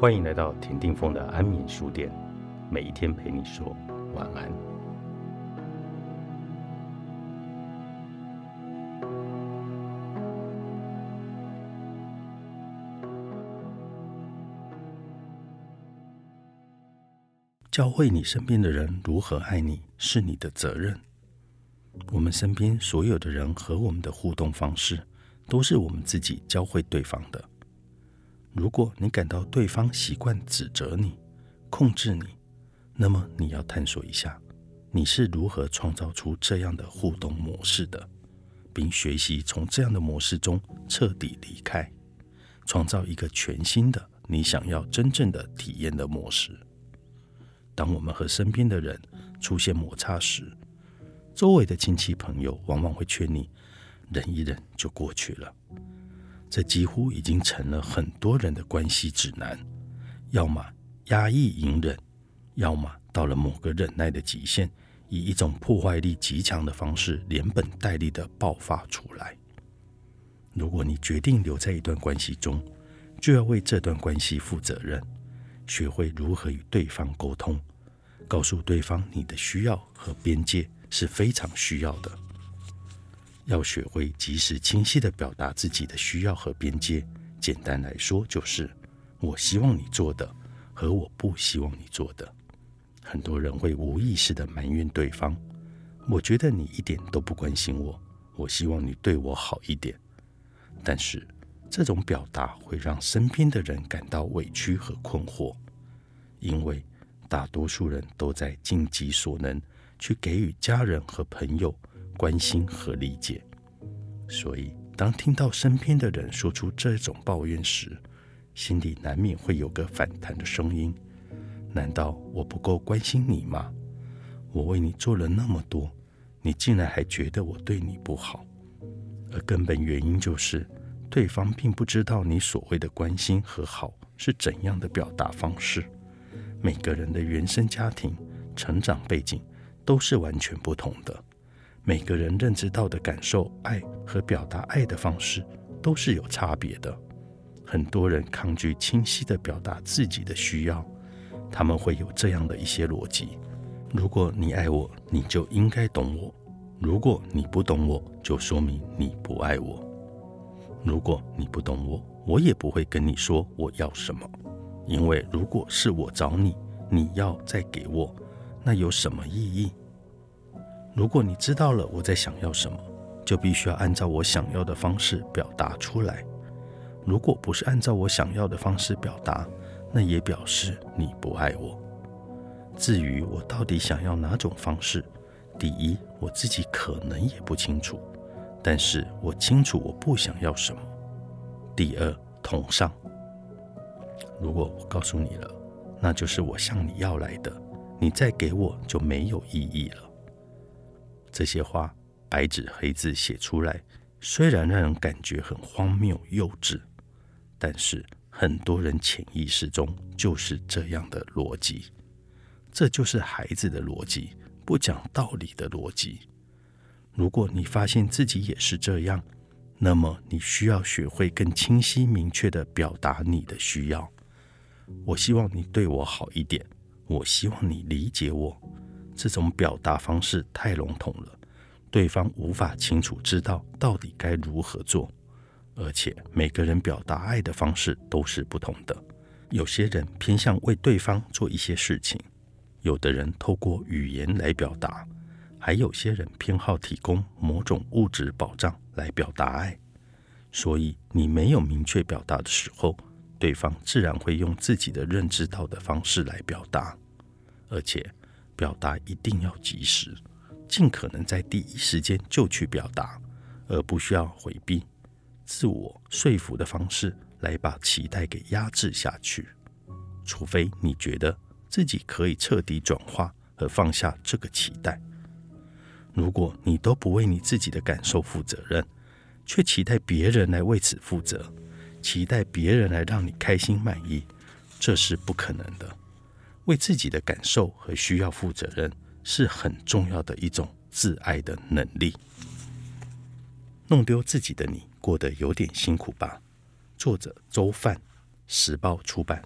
欢迎来到田定峰的安眠书店，每一天陪你说晚安。教会你身边的人如何爱你，是你的责任。我们身边所有的人和我们的互动方式，都是我们自己教会对方的。如果你感到对方习惯指责你、控制你，那么你要探索一下，你是如何创造出这样的互动模式的，并学习从这样的模式中彻底离开，创造一个全新的你想要真正的体验的模式。当我们和身边的人出现摩擦时，周围的亲戚朋友往往会劝你忍一忍就过去了。这几乎已经成了很多人的关系指南：要么压抑隐忍，要么到了某个忍耐的极限，以一种破坏力极强的方式连本带利的爆发出来。如果你决定留在一段关系中，就要为这段关系负责任，学会如何与对方沟通，告诉对方你的需要和边界是非常需要的。要学会及时清晰地表达自己的需要和边界。简单来说，就是我希望你做的和我不希望你做的。很多人会无意识地埋怨对方：“我觉得你一点都不关心我，我希望你对我好一点。”但是这种表达会让身边的人感到委屈和困惑，因为大多数人都在尽己所能去给予家人和朋友。关心和理解，所以当听到身边的人说出这种抱怨时，心里难免会有个反弹的声音：难道我不够关心你吗？我为你做了那么多，你竟然还觉得我对你不好？而根本原因就是，对方并不知道你所谓的关心和好是怎样的表达方式。每个人的原生家庭、成长背景都是完全不同的。每个人认知到的感受爱和表达爱的方式都是有差别的。很多人抗拒清晰的表达自己的需要，他们会有这样的一些逻辑：如果你爱我，你就应该懂我；如果你不懂我，就说明你不爱我；如果你不懂我，我也不会跟你说我要什么，因为如果是我找你，你要再给我，那有什么意义？如果你知道了我在想要什么，就必须要按照我想要的方式表达出来。如果不是按照我想要的方式表达，那也表示你不爱我。至于我到底想要哪种方式，第一，我自己可能也不清楚，但是我清楚我不想要什么。第二，同上。如果我告诉你了，那就是我向你要来的，你再给我就没有意义了。这些话白纸黑字写出来，虽然让人感觉很荒谬幼稚，但是很多人潜意识中就是这样的逻辑。这就是孩子的逻辑，不讲道理的逻辑。如果你发现自己也是这样，那么你需要学会更清晰明确的表达你的需要。我希望你对我好一点，我希望你理解我。这种表达方式太笼统了，对方无法清楚知道到底该如何做。而且每个人表达爱的方式都是不同的，有些人偏向为对方做一些事情，有的人透过语言来表达，还有些人偏好提供某种物质保障来表达爱。所以你没有明确表达的时候，对方自然会用自己的认知到的方式来表达，而且。表达一定要及时，尽可能在第一时间就去表达，而不需要回避、自我说服的方式来把期待给压制下去。除非你觉得自己可以彻底转化和放下这个期待。如果你都不为你自己的感受负责任，却期待别人来为此负责，期待别人来让你开心满意，这是不可能的。为自己的感受和需要负责任是很重要的一种自爱的能力。弄丢自己的你，过得有点辛苦吧？作者：周范，时报出版。